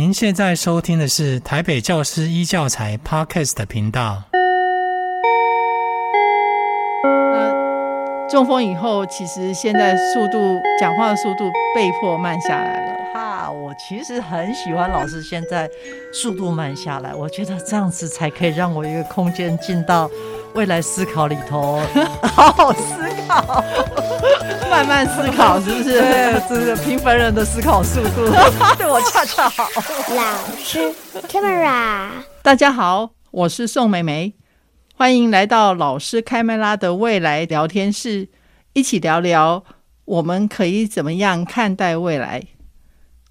您现在收听的是台北教师一教材 Podcast 频道。中风以后，其实现在速度讲话的速度被迫慢下来了。哈，我其实很喜欢老师现在速度慢下来，我觉得这样子才可以让我一个空间进到未来思考里头，好 好思考，慢慢思考，是不是？对，这是平凡人的思考速度，对我恰恰好。老师，Camera，大家好，我是宋美美，欢迎来到老师开麦拉的未来聊天室，一起聊聊我们可以怎么样看待未来。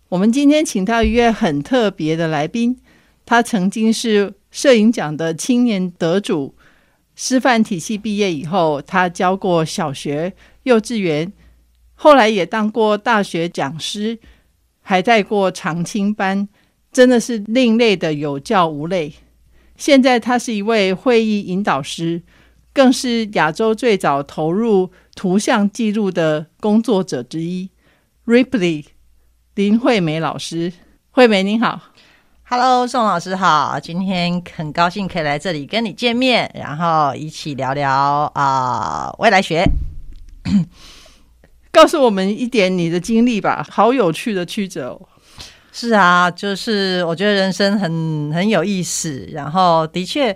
我们今天请到一位很特别的来宾，他曾经是摄影奖的青年得主。师范体系毕业以后，他教过小学、幼稚园，后来也当过大学讲师，还带过长青班，真的是另类的有教无类。现在他是一位会议引导师，更是亚洲最早投入图像记录的工作者之一。Ripley 林惠美老师，惠美您好。Hello，宋老师好，今天很高兴可以来这里跟你见面，然后一起聊聊啊、呃、未来学。告诉我们一点你的经历吧，好有趣的曲折哦。是啊，就是我觉得人生很很有意思，然后的确。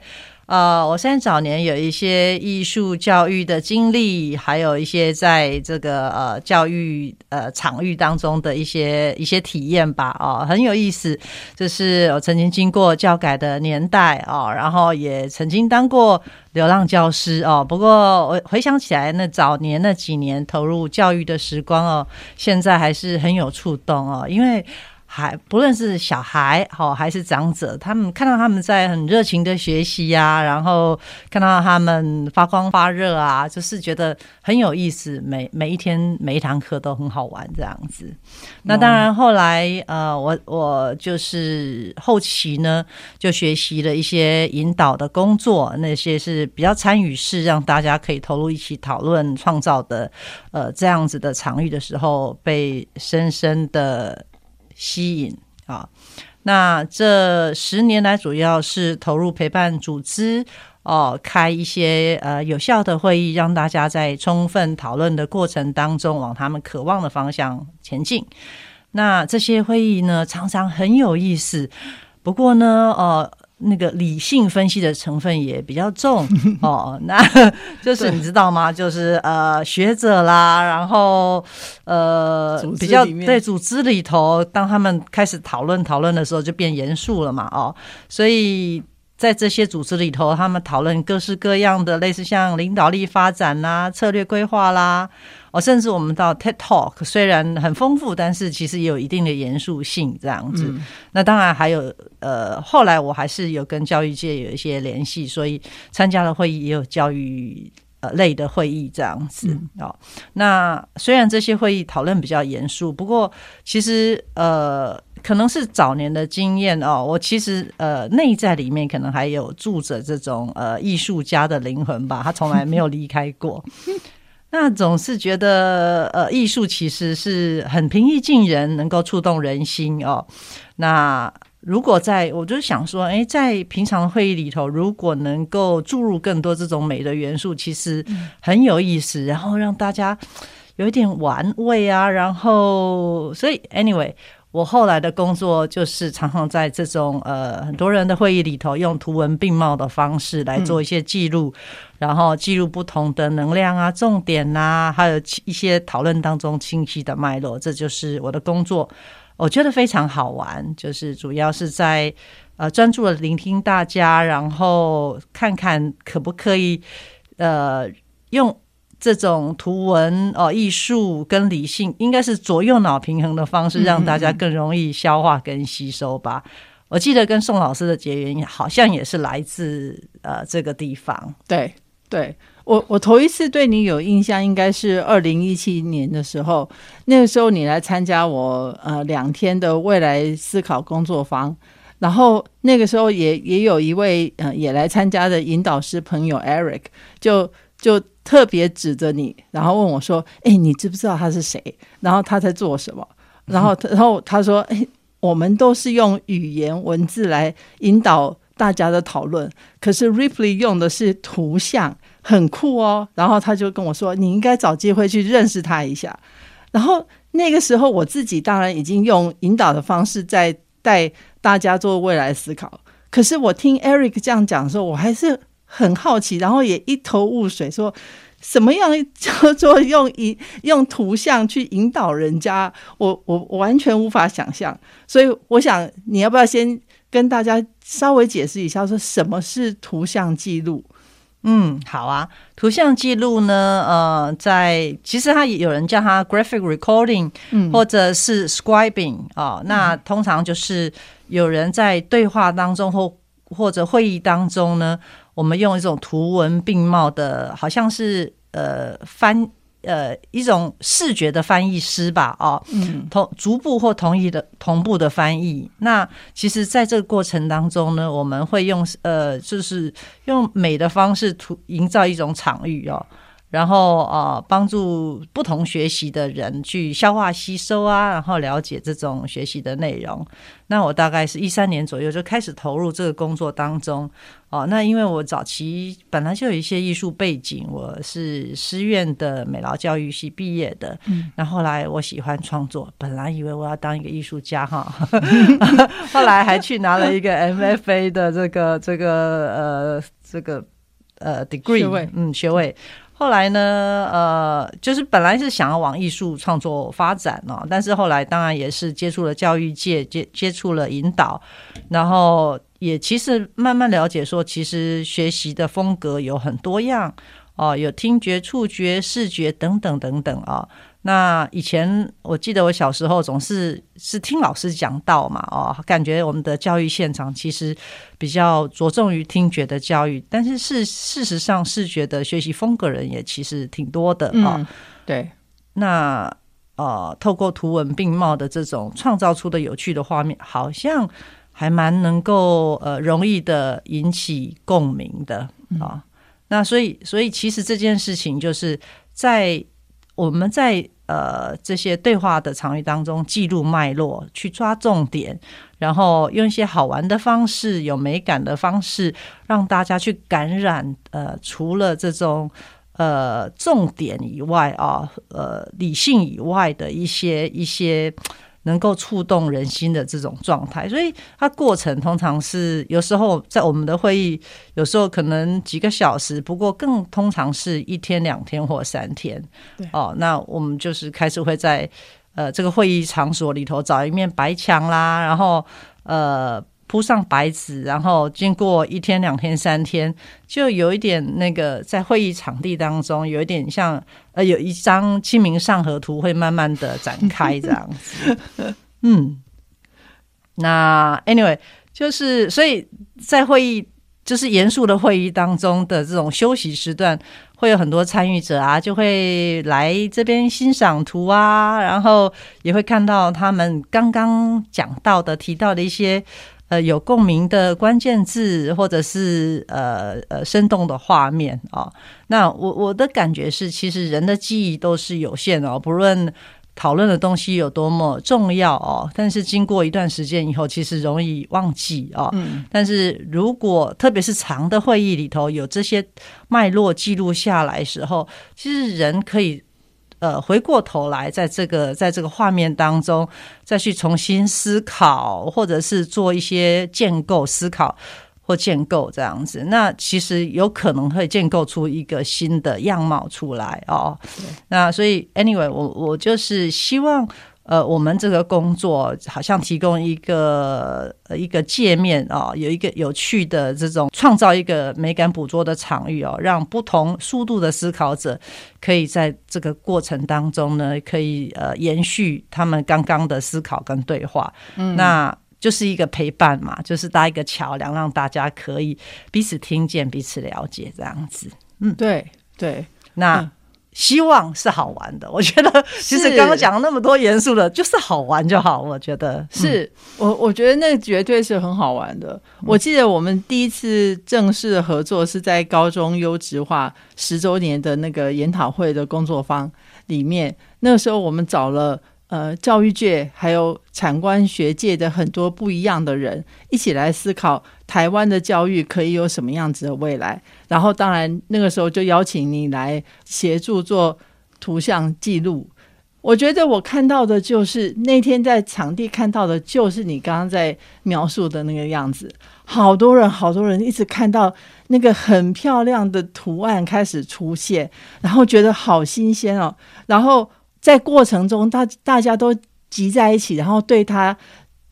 呃，我现在早年有一些艺术教育的经历，还有一些在这个呃教育呃场域当中的一些一些体验吧。哦，很有意思，就是我曾经经过教改的年代哦，然后也曾经当过流浪教师哦。不过我回想起来，那早年那几年投入教育的时光哦，现在还是很有触动哦，因为。还不论是小孩好还是长者，他们看到他们在很热情的学习呀、然后看到他们发光发热啊，就是觉得很有意思。每每一天每一堂课都很好玩这样子。那当然后来呃，我我就是后期呢，就学习了一些引导的工作，那些是比较参与式，让大家可以投入一起讨论创造的呃这样子的场域的时候，被深深的。吸引啊，那这十年来主要是投入陪伴组织哦，开一些呃有效的会议，让大家在充分讨论的过程当中，往他们渴望的方向前进。那这些会议呢，常常很有意思，不过呢，哦。那个理性分析的成分也比较重。哦，那 就是你知道吗？就是呃学者啦，然后呃比较在组织里头，当他们开始讨论讨论的时候，就变严肃了嘛哦，所以在这些组织里头，他们讨论各式各样的类似像领导力发展啦、策略规划啦。哦，甚至我们到 TED Talk，虽然很丰富，但是其实也有一定的严肃性这样子。嗯、那当然还有呃，后来我还是有跟教育界有一些联系，所以参加了会议也有教育呃类的会议这样子。嗯、哦，那虽然这些会议讨论比较严肃，不过其实呃，可能是早年的经验哦，我其实呃内在里面可能还有住着这种呃艺术家的灵魂吧，他从来没有离开过。那总是觉得，呃，艺术其实是很平易近人，能够触动人心哦。那如果在，我就想说，诶，在平常的会议里头，如果能够注入更多这种美的元素，其实很有意思，然后让大家有一点玩味啊。然后，所以，anyway。我后来的工作就是常常在这种呃很多人的会议里头，用图文并茂的方式来做一些记录，然后记录不同的能量啊、重点啊，还有一些讨论当中清晰的脉络。这就是我的工作，我觉得非常好玩。就是主要是在呃专注的聆听大家，然后看看可不可以呃用。这种图文哦，艺术跟理性应该是左右脑平衡的方式，让大家更容易消化跟吸收吧。我记得跟宋老师的结缘，好像也是来自呃这个地方。对，对我我头一次对你有印象，应该是二零一七年的时候，那个时候你来参加我呃两天的未来思考工作坊，然后那个时候也也有一位呃也来参加的引导师朋友 Eric 就。就特别指着你，然后问我说：“哎，你知不知道他是谁？然后他在做什么？然后，然后他说：‘哎，我们都是用语言文字来引导大家的讨论，可是 Ripley 用的是图像，很酷哦。然后他就跟我说：“你应该找机会去认识他一下。”然后那个时候我自己当然已经用引导的方式在带大家做未来思考，可是我听 Eric 这样讲的时候，我还是很好奇，然后也一头雾水，说。什么样叫做用引用图像去引导人家？我我我完全无法想象。所以我想，你要不要先跟大家稍微解释一下，说什么是图像记录？嗯，好啊。图像记录呢，呃，在其实它有人叫它 graphic recording，嗯，或者是 scribing 啊、呃。那通常就是有人在对话当中或或者会议当中呢。我们用一种图文并茂的，好像是呃翻呃一种视觉的翻译师吧，哦，嗯，同逐步或同意的同步的翻译。那其实，在这个过程当中呢，我们会用呃，就是用美的方式图营造一种场域哦。然后呃，帮助不同学习的人去消化吸收啊，然后了解这种学习的内容。那我大概是一三年左右就开始投入这个工作当中哦。那因为我早期本来就有一些艺术背景，我是师院的美劳教育系毕业的。嗯。那后来我喜欢创作，本来以为我要当一个艺术家哈，后来还去拿了一个 MFA 的这个这个呃这个呃 degree 学位，嗯，学位。后来呢，呃，就是本来是想要往艺术创作发展哦，但是后来当然也是接触了教育界，接接触了引导，然后也其实慢慢了解说，其实学习的风格有很多样哦，有听觉、触觉、视觉等等等等啊。那以前我记得我小时候总是是听老师讲道嘛，哦，感觉我们的教育现场其实比较着重于听觉的教育，但是事事实上视觉的学习风格人也其实挺多的啊、嗯。对，那呃，透过图文并茂的这种创造出的有趣的画面，好像还蛮能够呃容易的引起共鸣的啊、嗯哦。那所以所以其实这件事情就是在。我们在呃这些对话的场域当中记录脉络，去抓重点，然后用一些好玩的方式、有美感的方式，让大家去感染。呃，除了这种呃重点以外啊，呃理性以外的一些一些。能够触动人心的这种状态，所以它过程通常是有时候在我们的会议，有时候可能几个小时，不过更通常是一天、两天或三天。对哦，那我们就是开始会在呃这个会议场所里头找一面白墙啦，然后呃。铺上白纸，然后经过一天、两天、三天，就有一点那个在会议场地当中，有一点像呃，有一张《清明上河图》会慢慢的展开这样子。嗯，那 anyway 就是所以在会议就是严肃的会议当中的这种休息时段，会有很多参与者啊，就会来这边欣赏图啊，然后也会看到他们刚刚讲到的、提到的一些。呃，有共鸣的关键字，或者是呃呃生动的画面啊、哦。那我我的感觉是，其实人的记忆都是有限的哦，不论讨论的东西有多么重要哦，但是经过一段时间以后，其实容易忘记啊。哦嗯、但是如果特别是长的会议里头有这些脉络记录下来时候，其实人可以。呃，回过头来，在这个在这个画面当中，再去重新思考，或者是做一些建构、思考或建构这样子，那其实有可能会建构出一个新的样貌出来哦。那所以，anyway，我我就是希望。呃，我们这个工作好像提供一个呃一个界面啊、哦，有一个有趣的这种创造一个美感捕捉的场域哦，让不同速度的思考者可以在这个过程当中呢，可以呃延续他们刚刚的思考跟对话，嗯，那就是一个陪伴嘛，就是搭一个桥梁，让大家可以彼此听见、彼此了解这样子。嗯，对对，那。嗯希望是好玩的，我觉得其实刚刚讲了那么多严肃的，就是好玩就好。我觉得是我，我觉得那绝对是很好玩的。我记得我们第一次正式的合作是在高中优质化十周年的那个研讨会的工作坊里面，那个时候我们找了呃教育界还有产官学界的很多不一样的人一起来思考台湾的教育可以有什么样子的未来。然后当然那个时候就邀请你来协助做图像记录。我觉得我看到的就是那天在场地看到的，就是你刚刚在描述的那个样子。好多人，好多人一直看到那个很漂亮的图案开始出现，然后觉得好新鲜哦。然后在过程中，大大家都集在一起，然后对他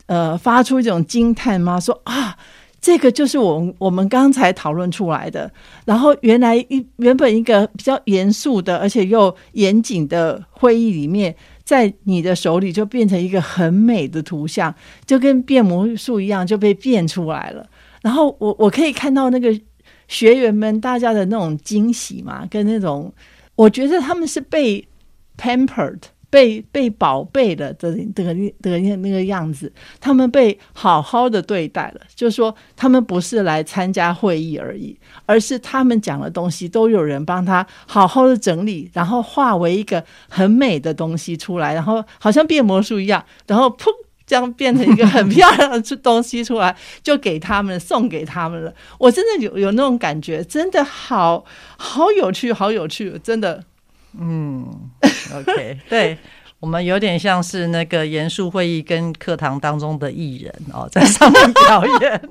呃发出一种惊叹吗？说啊。这个就是我我们刚才讨论出来的。然后原来一原本一个比较严肃的，而且又严谨的会议里面，在你的手里就变成一个很美的图像，就跟变魔术一样，就被变出来了。然后我我可以看到那个学员们大家的那种惊喜嘛，跟那种我觉得他们是被 pampered。被被宝贝的的这个的那个样子，他们被好好的对待了。就是说，他们不是来参加会议而已，而是他们讲的东西都有人帮他好好的整理，然后化为一个很美的东西出来，然后好像变魔术一样，然后噗，这样变成一个很漂亮的 东西出来，就给他们送给他们了。我真的有有那种感觉，真的好好有趣，好有趣，真的。嗯，OK，对，我们有点像是那个严肃会议跟课堂当中的艺人哦，在上面表演。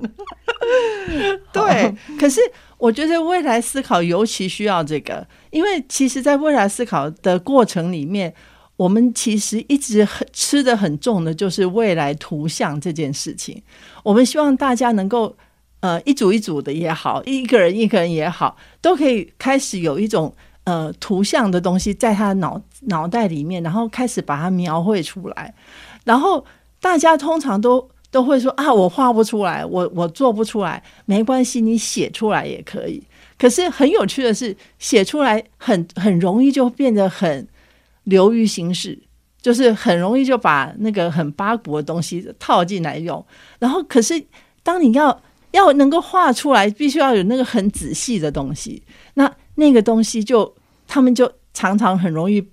对，可是我觉得未来思考尤其需要这个，因为其实，在未来思考的过程里面，我们其实一直很吃的很重的，就是未来图像这件事情。我们希望大家能够，呃，一组一组的也好，一个人一个人也好，都可以开始有一种。呃，图像的东西在他脑脑袋里面，然后开始把它描绘出来，然后大家通常都都会说啊，我画不出来，我我做不出来，没关系，你写出来也可以。可是很有趣的是，写出来很很容易就变得很流于形式，就是很容易就把那个很八股的东西套进来用。然后，可是当你要要能够画出来，必须要有那个很仔细的东西，那。那个东西就他们就常常很容易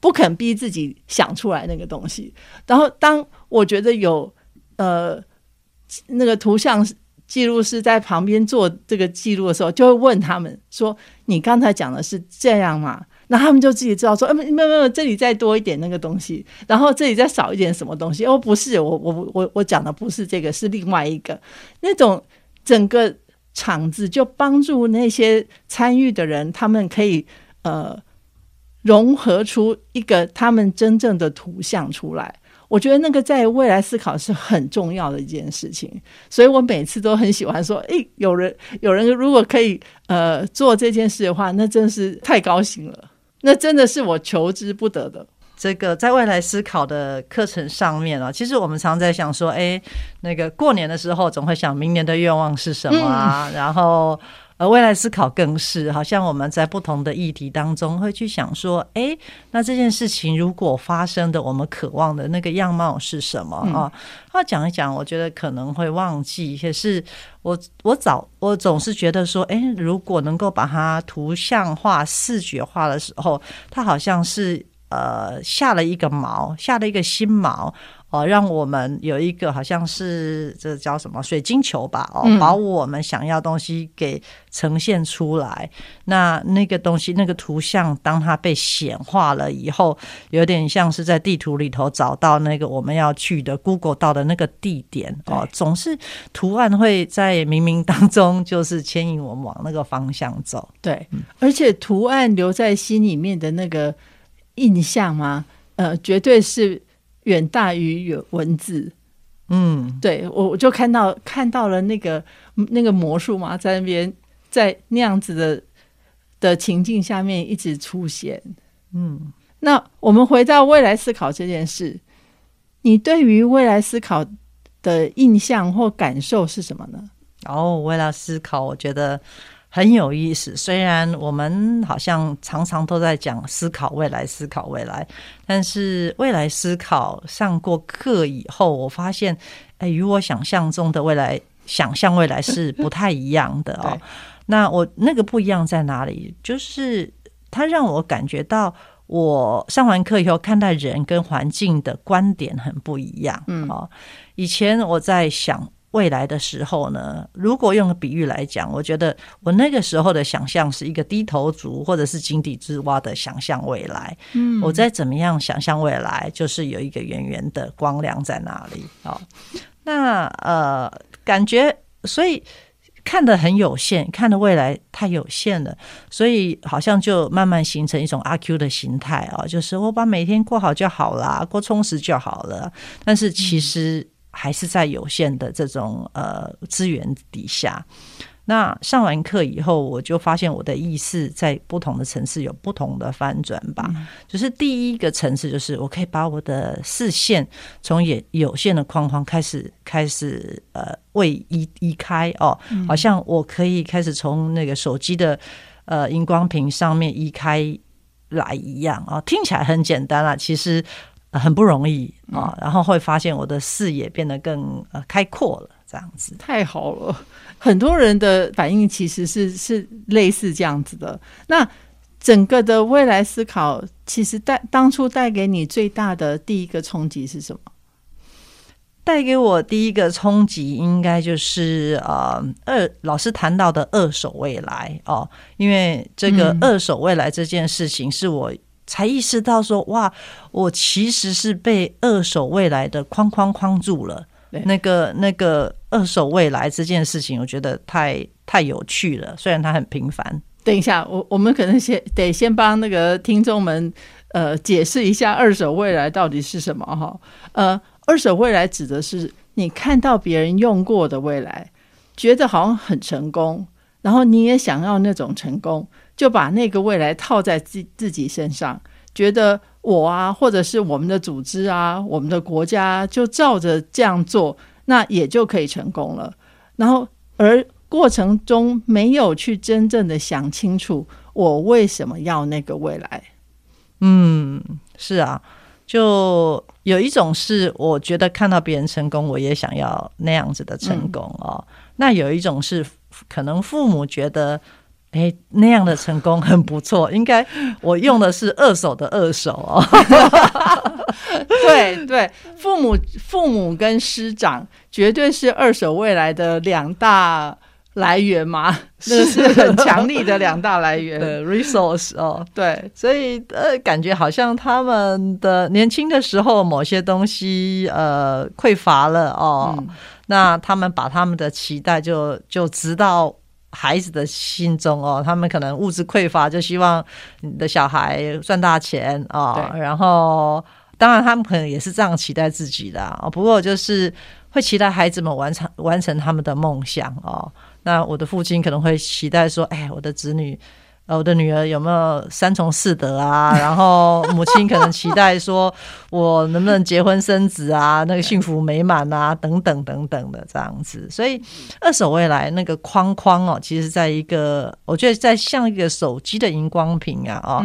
不肯逼自己想出来那个东西，然后当我觉得有呃那个图像记录师在旁边做这个记录的时候，就会问他们说：“你刚才讲的是这样吗？”那他们就自己知道说：“哎，没有没有，这里再多一点那个东西，然后这里再少一点什么东西。”哦，不是，我我我我讲的不是这个，是另外一个那种整个。场子就帮助那些参与的人，他们可以呃融合出一个他们真正的图像出来。我觉得那个在未来思考是很重要的一件事情，所以我每次都很喜欢说：“诶，有人有人如果可以呃做这件事的话，那真是太高兴了，那真的是我求之不得的。”这个在未来思考的课程上面啊，其实我们常在想说，哎，那个过年的时候总会想明年的愿望是什么啊？嗯、然后呃，未来思考更是好像我们在不同的议题当中会去想说，哎，那这件事情如果发生的，我们渴望的那个样貌是什么啊？他、嗯、讲一讲，我觉得可能会忘记，可是我我早我总是觉得说，哎，如果能够把它图像化、视觉化的时候，它好像是。呃，下了一个锚，下了一个新锚哦，让我们有一个好像是这叫什么水晶球吧？哦，把我们想要东西给呈现出来。嗯、那那个东西，那个图像，当它被显化了以后，有点像是在地图里头找到那个我们要去的 Google 到的那个地点哦。总是图案会在冥冥当中，就是牵引我们往那个方向走。对，而且图案留在心里面的那个。印象吗？呃，绝对是远大于有文字。嗯，对，我我就看到看到了那个那个魔术嘛，在那边在那样子的的情境下面一直出现。嗯，那我们回到未来思考这件事，你对于未来思考的印象或感受是什么呢？哦，未来思考，我觉得。很有意思，虽然我们好像常常都在讲思考未来，思考未来，但是未来思考上过课以后，我发现，哎，与我想象中的未来，想象未来是不太一样的哦。那我那个不一样在哪里？就是它让我感觉到，我上完课以后看待人跟环境的观点很不一样。嗯，哦，以前我在想未来的时候呢，如果用个比喻来讲，我觉得我那个时候的想象是一个低头族或者是井底之蛙的想象未来。嗯，我再怎么样想象未来，就是有一个圆圆的光亮在那里。哦，那呃，感觉所以。看的很有限，看的未来太有限了，所以好像就慢慢形成一种阿 Q 的形态啊，就是我把每天过好就好啦，过充实就好了。但是其实还是在有限的这种呃资源底下。那上完课以后，我就发现我的意识在不同的层次有不同的翻转吧。嗯、就是第一个层次，就是我可以把我的视线从也有限的框框开始开始呃位移移开哦，嗯、好像我可以开始从那个手机的呃荧光屏上面移开来一样啊、哦。听起来很简单啊，其实很不容易啊、哦。然后会发现我的视野变得更呃开阔了。这样子太好了，很多人的反应其实是是类似这样子的。那整个的未来思考，其实带当初带给你最大的第一个冲击是什么？带给我第一个冲击，应该就是呃二老师谈到的二手未来哦，因为这个二手未来这件事情，是我才意识到说，哇，我其实是被二手未来的框框框住了。那个那个二手未来这件事情，我觉得太太有趣了。虽然它很平凡。等一下，我我们可能先得先帮那个听众们呃解释一下二手未来到底是什么哈。呃，二手未来指的是你看到别人用过的未来，觉得好像很成功，然后你也想要那种成功，就把那个未来套在自自己身上，觉得。我啊，或者是我们的组织啊，我们的国家就照着这样做，那也就可以成功了。然后，而过程中没有去真正的想清楚，我为什么要那个未来？嗯，是啊，就有一种是我觉得看到别人成功，我也想要那样子的成功哦。那有一种是可能父母觉得。哎，那样的成功很不错。应该我用的是二手的二手哦。对对，父母父母跟师长绝对是二手未来的两大来源嘛，是是很强力的两大来源。对，resource 哦，对，所以呃，感觉好像他们的年轻的时候某些东西呃匮乏了哦，嗯、那他们把他们的期待就就直到。孩子的心中哦，他们可能物质匮乏，就希望你的小孩赚大钱哦。然后，当然他们可能也是这样期待自己的哦。不过，就是会期待孩子们完成完成他们的梦想哦。那我的父亲可能会期待说：“哎，我的子女。”呃，我的女儿有没有三从四德啊？然后母亲可能期待说，我能不能结婚生子啊？那个幸福美满啊，等等等等的这样子。所以二手未来那个框框哦，其实在一个，我觉得在像一个手机的荧光屏啊，哦，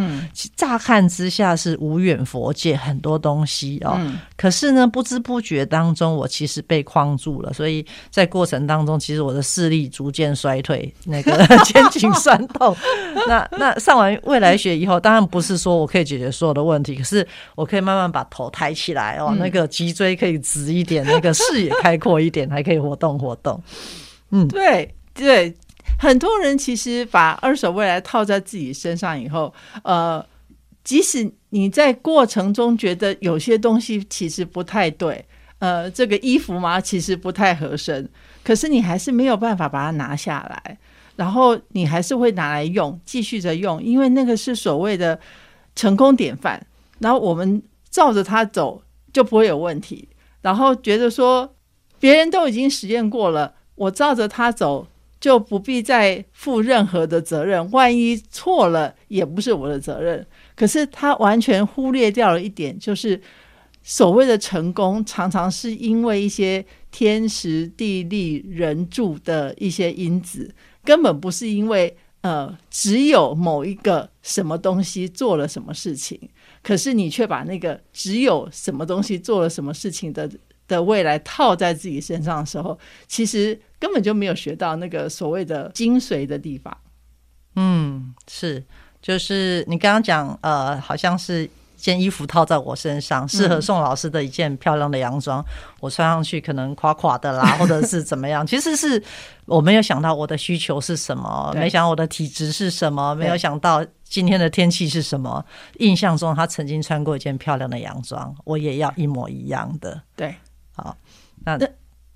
乍看之下是无远佛界，很多东西哦。可是呢，不知不觉当中，我其实被框住了。所以在过程当中，其实我的视力逐渐衰退，那个 肩颈酸痛。那那上完未来学以后，当然不是说我可以解决所有的问题，可是我可以慢慢把头抬起来哦，嗯、那个脊椎可以直一点，那个视野开阔一点，还可以活动活动。嗯，对对，很多人其实把二手未来套在自己身上以后，呃，即使你在过程中觉得有些东西其实不太对，呃，这个衣服嘛，其实不太合身，可是你还是没有办法把它拿下来。然后你还是会拿来用，继续着用，因为那个是所谓的成功典范。然后我们照着它走就不会有问题。然后觉得说别人都已经实验过了，我照着它走就不必再负任何的责任。万一错了也不是我的责任。可是他完全忽略掉了一点，就是所谓的成功常常是因为一些天时地利人助的一些因子。根本不是因为呃，只有某一个什么东西做了什么事情，可是你却把那个只有什么东西做了什么事情的的未来套在自己身上的时候，其实根本就没有学到那个所谓的精髓的地方。嗯，是。就是你刚刚讲，呃，好像是件衣服套在我身上，适合宋老师的一件漂亮的洋装，嗯、我穿上去可能垮垮的啦，或者是怎么样？其实是我没有想到我的需求是什么，没想到我的体质是什么，没有想到今天的天气是什么。印象中他曾经穿过一件漂亮的洋装，我也要一模一样的。对，好，那。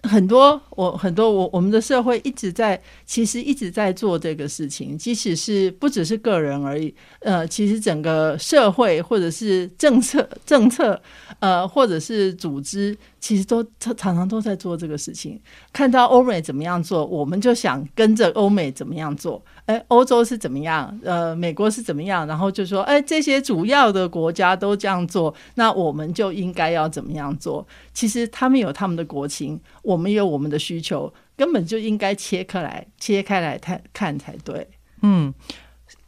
很多我很多我我们的社会一直在其实一直在做这个事情，即使是不只是个人而已，呃，其实整个社会或者是政策政策，呃，或者是组织，其实都常常都在做这个事情。看到欧美怎么样做，我们就想跟着欧美怎么样做。哎，欧洲是怎么样？呃，美国是怎么样？然后就说，哎，这些主要的国家都这样做，那我们就应该要怎么样做？其实他们有他们的国情，我们有我们的需求，根本就应该切开来，切开来看看才对。嗯，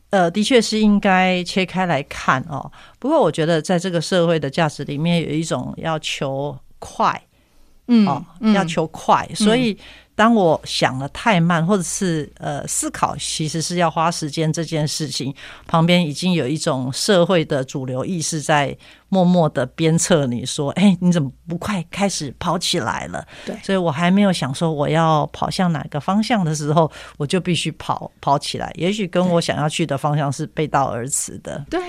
呃，的确是应该切开来看哦。不过我觉得，在这个社会的价值里面，有一种要求快，嗯，哦，要求快，嗯，所以。当我想的太慢，或者是呃思考其实是要花时间这件事情，旁边已经有一种社会的主流意识在默默的鞭策你说：“哎，你怎么不快开始跑起来了？”对，所以我还没有想说我要跑向哪个方向的时候，我就必须跑跑起来。也许跟我想要去的方向是背道而驰的。对，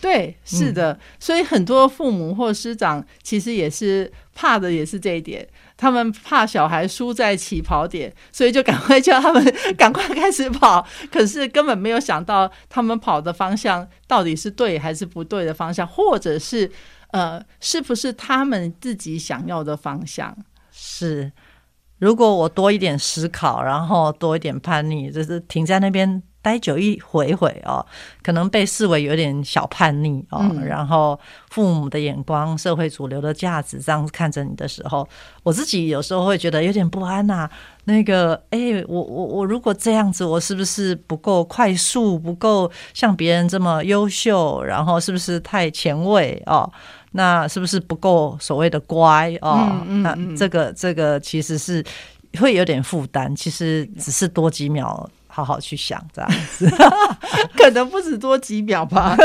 对，是的。嗯，所以很多父母或师长其实也是怕的，也是这一点。他们怕小孩输在起跑点，所以就赶快叫他们 赶快开始跑。可是根本没有想到他们跑的方向到底是对还是不对的方向，或者是呃，是不是他们自己想要的方向？是，如果我多一点思考，然后多一点叛逆，就是停在那边。待久一回回哦，可能被视为有点小叛逆哦。嗯、然后父母的眼光、社会主流的价值这样看着你的时候，我自己有时候会觉得有点不安呐、啊。那个，哎，我我我如果这样子，我是不是不够快速，不够像别人这么优秀？然后是不是太前卫哦？那是不是不够所谓的乖哦？嗯嗯嗯、那这个这个其实是会有点负担。其实只是多几秒。好好去想这样子，可能不止多几秒吧。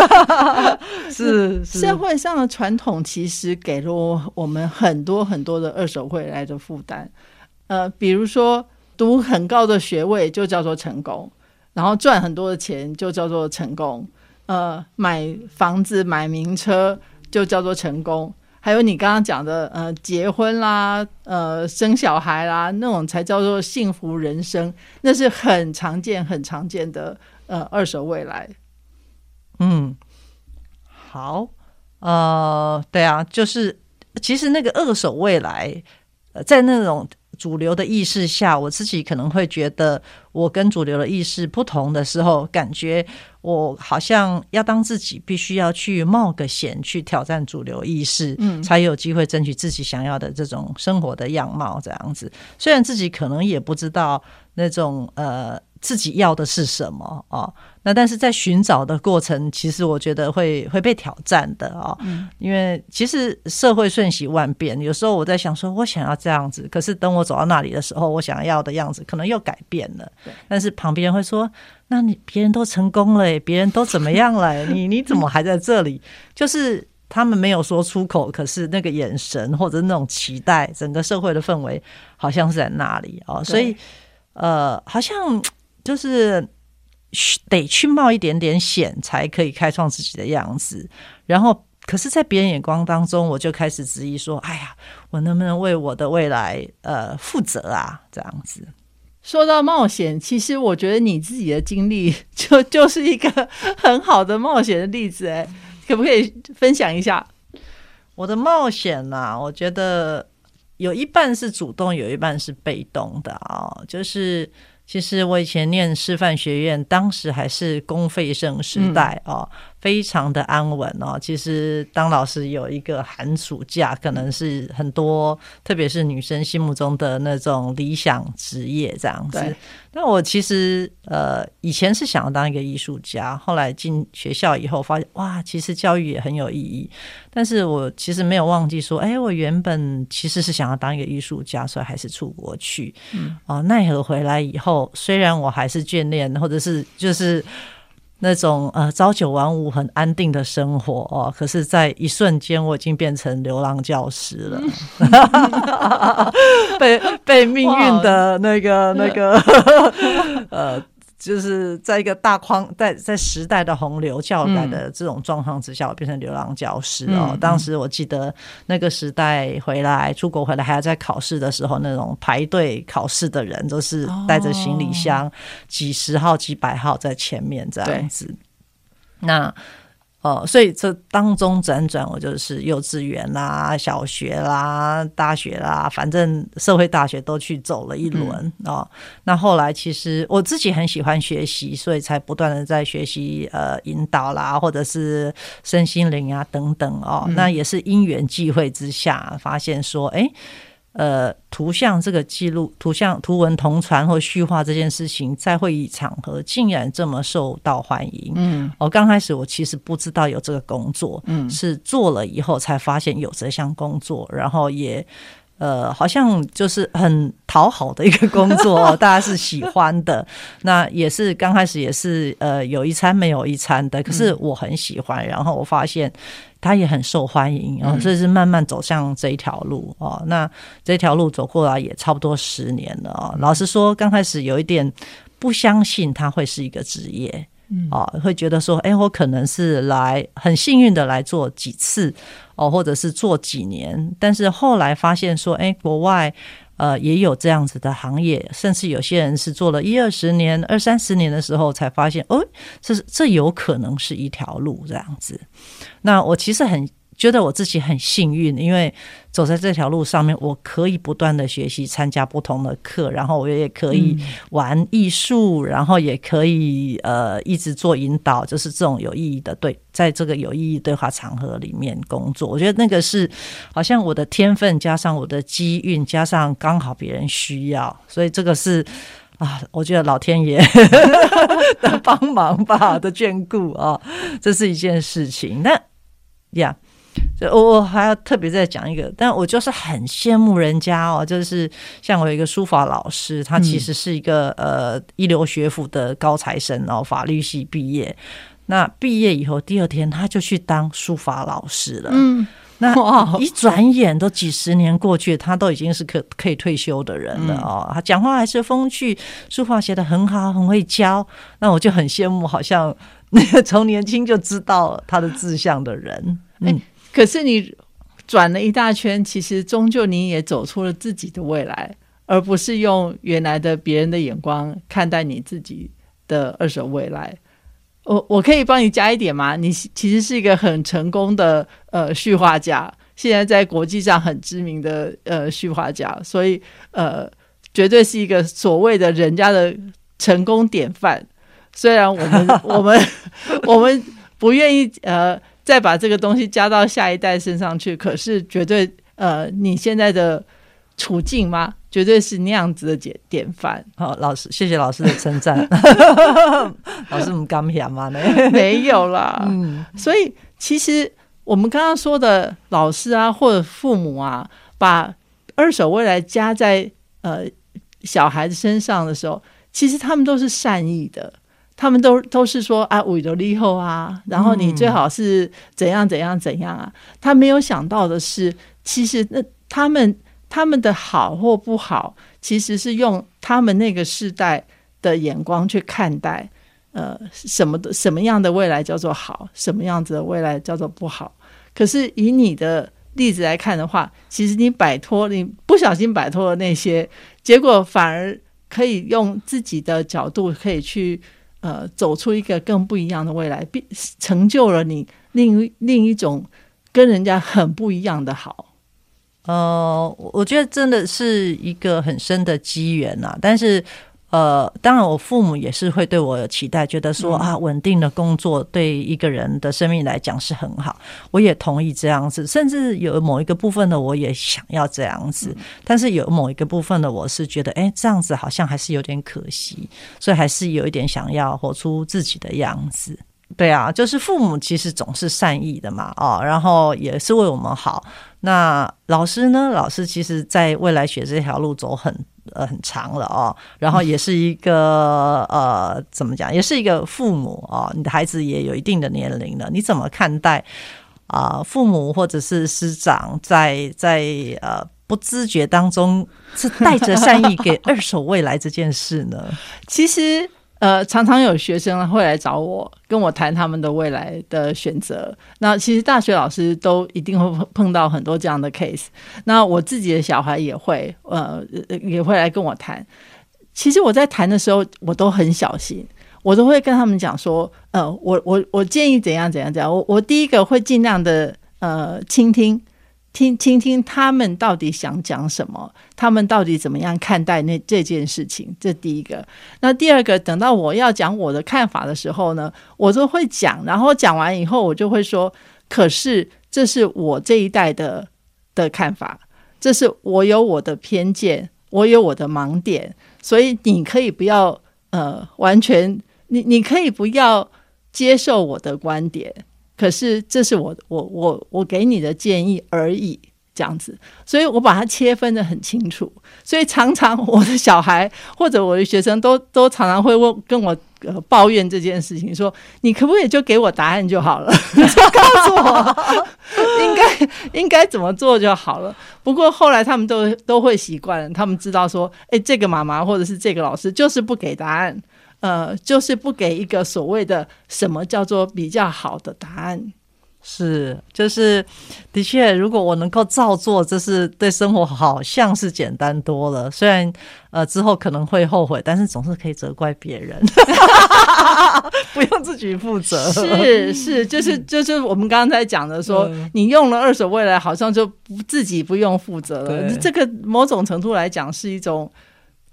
是，是社会上的传统，其实给了我们很多很多的二手会来的负担。呃，比如说读很高的学位就叫做成功，然后赚很多的钱就叫做成功。呃，买房子、买名车就叫做成功。还有你刚刚讲的，呃，结婚啦，呃，生小孩啦，那种才叫做幸福人生，那是很常见、很常见的，呃，二手未来。嗯，好，呃，对啊，就是其实那个二手未来，在那种。主流的意识下，我自己可能会觉得，我跟主流的意识不同的时候，感觉我好像要当自己，必须要去冒个险，去挑战主流意识，嗯，才有机会争取自己想要的这种生活的样貌。这样子，虽然自己可能也不知道那种呃。自己要的是什么哦？那但是在寻找的过程，其实我觉得会会被挑战的哦。嗯，因为其实社会瞬息万变，有时候我在想说，我想要这样子，可是等我走到那里的时候，我想要的样子可能又改变了。对，但是旁边人会说：“那你别人都成功了，别人都怎么样了？你你怎么还在这里？”就是他们没有说出口，可是那个眼神或者那种期待，整个社会的氛围好像是在那里哦。所以呃，好像。就是得去冒一点点险，才可以开创自己的样子。然后，可是，在别人眼光当中，我就开始质疑说：“哎呀，我能不能为我的未来呃负责啊？”这样子。说到冒险，其实我觉得你自己的经历就就是一个很好的冒险的例子。哎，可不可以分享一下我的冒险呢？啊？我觉得有一半是主动，有一半是被动的啊，哦，就是。其实我以前念师范学院，当时还是公费生时代哦。嗯非常的安稳哦。其实当老师有一个寒暑假，可能是很多，特别是女生心目中的那种理想职业这样子。那我其实呃以前是想要当一个艺术家，后来进学校以后发现哇，其实教育也很有意义。但是我其实没有忘记说，哎，我原本其实是想要当一个艺术家，所以还是出国去。嗯，哦，奈何回来以后，虽然我还是眷恋，或者是就是。那种呃朝九晚五很安定的生活哦，可是，在一瞬间，我已经变成流浪教师了，被被命运的那个那个 呃。就是在一个大框，在在时代的洪流教改的这种状况之下，我变成流浪教师哦。嗯、当时我记得那个时代回来出国回来还要在考试的时候，那种排队考试的人都是带着行李箱，几十号、几百号在前面这样子。那。哦，所以这当中辗转，我就是幼稚园啦、小学啦、大学啦，反正社会大学都去走了一轮哦。嗯、那后来其实我自己很喜欢学习，所以才不断的在学习呃引导啦，或者是身心灵啊等等哦。嗯、那也是因缘际会之下发现说，哎。呃，图像这个记录、图像图文同传或虚化这件事情，在会议场合竟然这么受到欢迎。嗯，我刚开始我其实不知道有这个工作，嗯，是做了以后才发现有这项工作，然后也。呃，好像就是很讨好的一个工作，大家是喜欢的。那也是刚开始也是呃有一餐没有一餐的，可是我很喜欢。然后我发现他也很受欢迎，然后所以是慢慢走向这一条路哦。那这条路走过来也差不多十年了哦。老实说，刚开始有一点不相信他会是一个职业。嗯，哦，会觉得说，哎，我可能是来很幸运的来做几次，哦，或者是做几年，但是后来发现说，哎，国外呃也有这样子的行业，甚至有些人是做了一二十年、二三十年的时候，才发现，哦，这是这有可能是一条路这样子。那我其实很。觉得我自己很幸运，因为走在这条路上面，我可以不断的学习，参加不同的课，然后我也可以玩艺术，然后也可以呃一直做引导，就是这种有意义的对，在这个有意义对话场合里面工作。我觉得那个是好像我的天分加上我的机运，加上刚好别人需要，所以这个是 啊，我觉得老天爷 的帮忙吧，的眷顾啊，这是一件事情。那呀。我我还要特别再讲一个，但我就是很羡慕人家哦，就是像我有一个书法老师，他其实是一个、嗯、呃一流学府的高材生哦，法律系毕业。那毕业以后，第二天他就去当书法老师了。嗯，那一转眼都几十年过去，他都已经是可可以退休的人了哦。他讲话还是风趣，书法写的很好，很会教。那我就很羡慕，好像 那个从年轻就知道他的志向的人，嗯。欸可是你转了一大圈，其实终究你也走出了自己的未来，而不是用原来的别人的眼光看待你自己的二手未来。我我可以帮你加一点吗？你其实是一个很成功的呃绘画家，现在在国际上很知名的呃绘画家，所以呃绝对是一个所谓的人家的成功典范。虽然我们 我们我们不愿意呃。再把这个东西加到下一代身上去，可是绝对呃，你现在的处境吗？绝对是那样子的典典范。好，老师，谢谢老师的称赞。老师，我们刚讲嘛呢？没有啦。嗯，所以其实我们刚刚说的老师啊，或者父母啊，把二手未来加在呃小孩子身上的时候，其实他们都是善意的。他们都都是说啊，为了以后啊，然后你最好是怎样怎样怎样啊。他没有想到的是，其实那他们他们的好或不好，其实是用他们那个时代的眼光去看待，呃，什么的什么样的未来叫做好，什么样子的未来叫做不好。可是以你的例子来看的话，其实你摆脱，你不小心摆脱了那些，结果反而可以用自己的角度可以去。呃，走出一个更不一样的未来，并成就了你另另一种跟人家很不一样的好。呃，我觉得真的是一个很深的机缘呐，但是。呃，当然，我父母也是会对我有期待，觉得说啊，稳定的工作对一个人的生命来讲是很好。我也同意这样子，甚至有某一个部分的我也想要这样子，但是有某一个部分的我是觉得，哎，这样子好像还是有点可惜，所以还是有一点想要活出自己的样子。对啊，就是父母其实总是善意的嘛，哦，然后也是为我们好。那老师呢？老师其实在未来学这条路走很。呃很长了哦，然后也是一个呃怎么讲，也是一个父母哦，你的孩子也有一定的年龄了，你怎么看待啊、父母或者是师长在在呃不自觉当中是带着善意给二手未来这件事呢？其实。呃，常常有学生会来找我，跟我谈他们的未来的选择。那其实大学老师都一定会碰到很多这样的 case。那我自己的小孩也会，呃，也会来跟我谈。其实我在谈的时候，我都很小心，我都会跟他们讲说，呃，我我我建议怎样怎样怎样。我我第一个会尽量的呃倾听。听，听听他们到底想讲什么，他们到底怎么样看待那这件事情？这第一个。那第二个，等到我要讲我的看法的时候呢，我都会讲，然后讲完以后，我就会说：可是这是我这一代的的看法，这是我有我的偏见，我有我的盲点，所以你可以不要呃完全，你你可以不要接受我的观点。可是这是我我我我给你的建议而已，这样子，所以我把它切分的很清楚。所以常常我的小孩或者我的学生都都常常会问跟我呃抱怨这件事情，说你可不可以就给我答案就好了，就告诉我应该应该怎么做就好了。不过后来他们都都会习惯了，他们知道说，哎，这个妈妈或者是这个老师就是不给答案。呃，就是不给一个所谓的什么叫做比较好的答案，是，就是的确，如果我能够照做，这是对生活好像是简单多了。虽然呃之后可能会后悔，但是总是可以责怪别人，不用自己负责。是是，就是就是我们刚才讲的说，嗯、你用了二手未来，好像就不自己不用负责了。这个某种程度来讲是一种。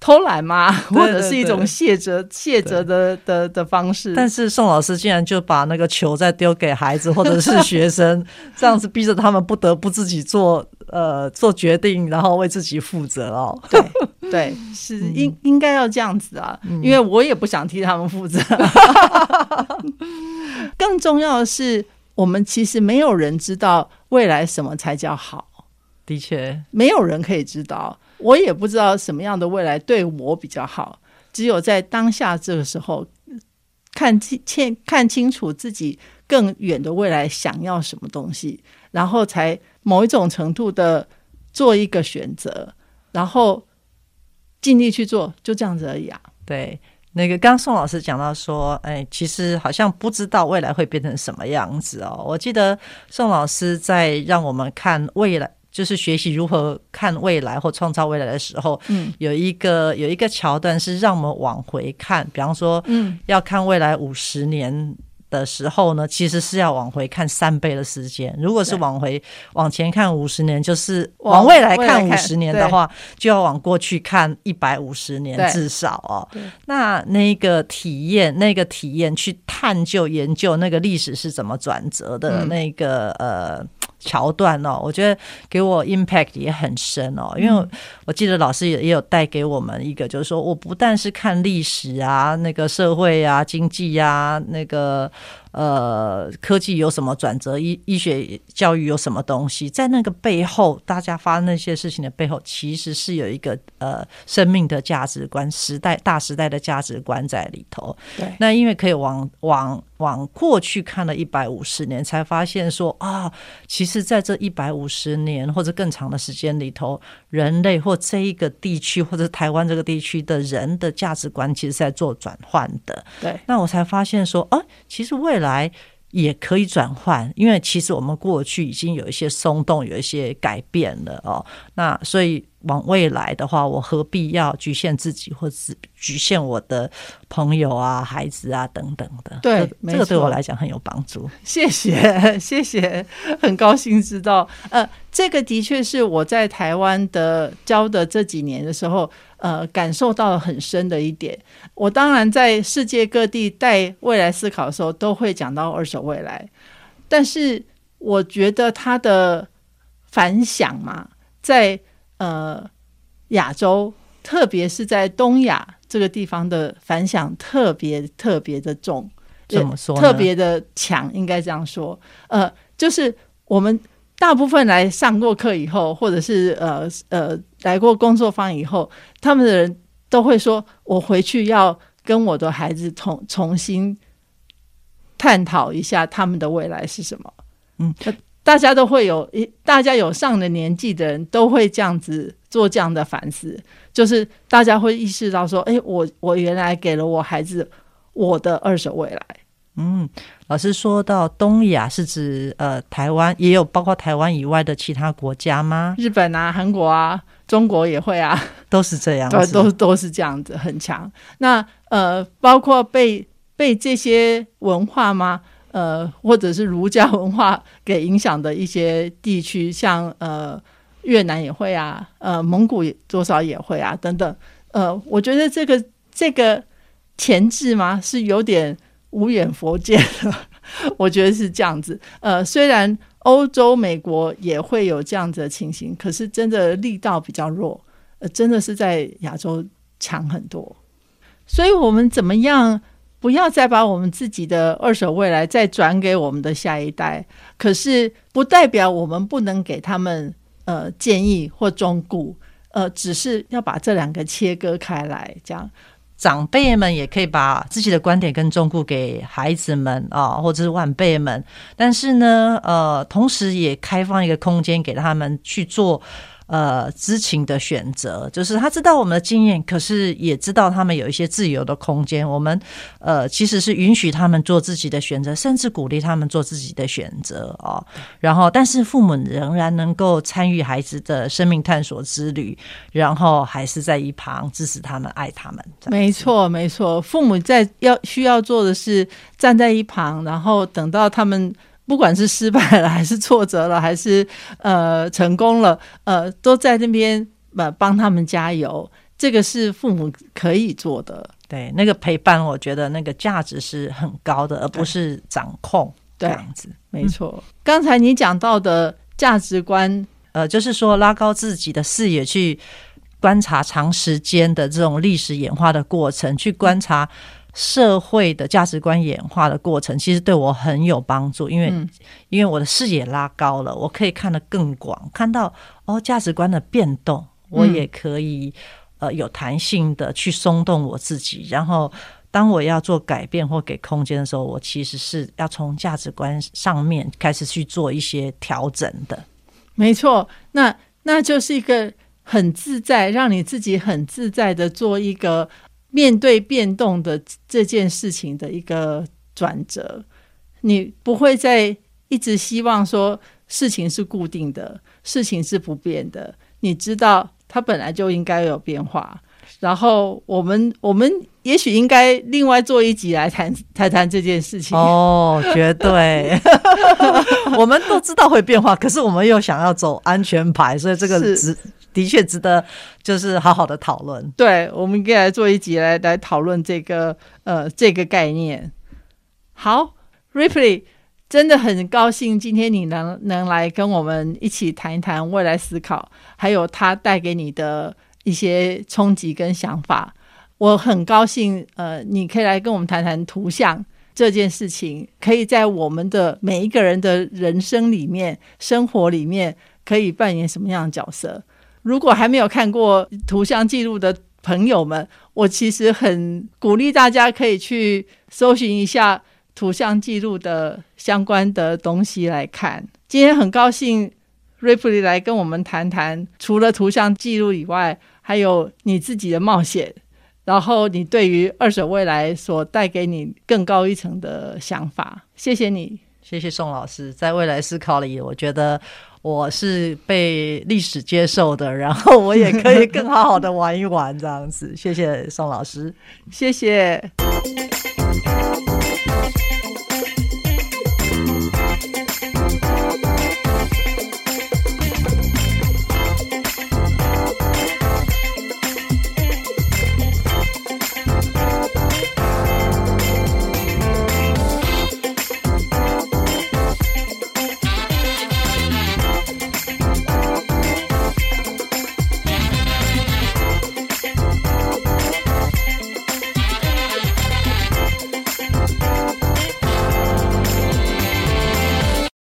偷懒吗？或者是一种卸责、卸责的的的方式？但是宋老师竟然就把那个球再丢给孩子或者是学生，这样子逼着他们不得不自己做呃做决定，然后为自己负责哦。对对，是应应该要这样子啊，因为我也不想替他们负责。更重要的是，我们其实没有人知道未来什么才叫好。的确，没有人可以知道。我也不知道什么样的未来对我比较好，只有在当下这个时候看清看清楚自己更远的未来想要什么东西，然后才某一种程度的做一个选择，然后尽力去做，就这样子而已啊。对，那个刚刚宋老师讲到说，哎，其实好像不知道未来会变成什么样子哦。我记得宋老师在让我们看未来。就是学习如何看未来或创造未来的时候，嗯，有一个有一个桥段是让我们往回看，比方说，嗯，要看未来五十年的时候呢，其实是要往回看三倍的时间。如果是往回往前看五十年，就是往未来看五十年的话，就要往过去看一百五十年至少哦。那那个体验，那个体验去探究研究那个历史是怎么转折的，那个呃。桥段哦，我觉得给我 impact 也很深哦，因为我记得老师也也有带给我们一个，就是说我不但是看历史啊，那个社会啊、经济啊，那个。呃，科技有什么转折？医医学教育有什么东西？在那个背后，大家发生那些事情的背后，其实是有一个呃生命的价值观、时代大时代的价值观在里头。对，那因为可以往往往过去看了一百五十年，才发现说啊，其实在这一百五十年或者更长的时间里头，人类或这一个地区或者台湾这个地区的人的价值观，其实是在做转换的。对，那我才发现说，啊，其实未来也可以转换，因为其实我们过去已经有一些松动，有一些改变了哦。那所以往未来的话，我何必要局限自己，或是局限我的朋友啊、孩子啊等等的？对，这个对我来讲很有帮助。谢谢，谢谢，很高兴知道。呃，这个的确是我在台湾的教的这几年的时候。呃，感受到了很深的一点。我当然在世界各地带未来思考的时候，都会讲到二手未来。但是我觉得它的反响嘛，在呃亚洲，特别是在东亚这个地方的反响特别特别的重，怎么说？特别的强，应该这样说。呃，就是我们大部分来上过课以后，或者是呃呃来过工作坊以后，他们的人都会说：“我回去要跟我的孩子重重新探讨一下他们的未来是什么。”嗯，大家都会有一，大家有上了年纪的人都会这样子做这样的反思，就是大家会意识到说：“哎，我我原来给了我孩子我的二手未来。”嗯，老师说到东亚是指呃台湾，也有包括台湾以外的其他国家吗？日本啊、韩国啊、中国也会啊，都是这样 子，都都是这样子，很强。那呃，包括被被这些文化吗？呃，或者是儒家文化给影响的一些地区，像呃越南也会啊，呃蒙古也多少也会啊，等等。呃，我觉得这个这个前置吗是有点。无远弗届的，我觉得是这样子。呃，虽然欧洲、美国也会有这样子的情形，可是真的力道比较弱，呃，真的是在亚洲强很多。所以，我们怎么样不要再把我们自己的二手未来再转给我们的下一代？可是，不代表我们不能给他们呃建议或忠告，呃，只是要把这两个切割开来，这样。长辈们也可以把自己的观点跟忠告给孩子们啊，或者是晚辈们，但是呢，呃，同时也开放一个空间给他们去做。呃，知情的选择，就是他知道我们的经验，可是也知道他们有一些自由的空间。我们呃，其实是允许他们做自己的选择，甚至鼓励他们做自己的选择哦。然后，但是父母仍然能够参与孩子的生命探索之旅，然后还是在一旁支持他们、爱他们。没错，没错，父母在要需要做的是站在一旁，然后等到他们。不管是失败了，还是挫折了，还是呃成功了，呃，都在那边呃帮他们加油。这个是父母可以做的。对，那个陪伴，我觉得那个价值是很高的，而不是掌控这样子。没错，刚才你讲到的价值观，呃，就是说拉高自己的视野，去观察长时间的这种历史演化的过程，去观察。社会的价值观演化的过程，其实对我很有帮助，因为、嗯、因为我的视野拉高了，我可以看得更广，看到哦价值观的变动，我也可以、嗯、呃有弹性的去松动我自己。然后当我要做改变或给空间的时候，我其实是要从价值观上面开始去做一些调整的。没错，那那就是一个很自在，让你自己很自在的做一个。面对变动的这件事情的一个转折，你不会再一直希望说事情是固定的，事情是不变的。你知道它本来就应该有变化。然后我们我们也许应该另外做一集来谈谈谈这件事情。哦，绝对，我们都知道会变化，可是我们又想要走安全牌，所以这个值。的确值得，就是好好的讨论。对，我们应该来做一集来来讨论这个呃这个概念。好，Ripley，真的很高兴今天你能能来跟我们一起谈一谈未来思考，还有它带给你的一些冲击跟想法。我很高兴，呃，你可以来跟我们谈谈图像这件事情，可以在我们的每一个人的人生里面、生活里面，可以扮演什么样的角色。如果还没有看过图像记录的朋友们，我其实很鼓励大家可以去搜寻一下图像记录的相关的东西来看。今天很高兴 Ripley 来跟我们谈谈，除了图像记录以外，还有你自己的冒险，然后你对于二手未来所带给你更高一层的想法。谢谢你，谢谢宋老师。在未来思考里，我觉得。我是被历史接受的，然后我也可以更好好的玩一玩这样子。谢谢宋老师，谢谢。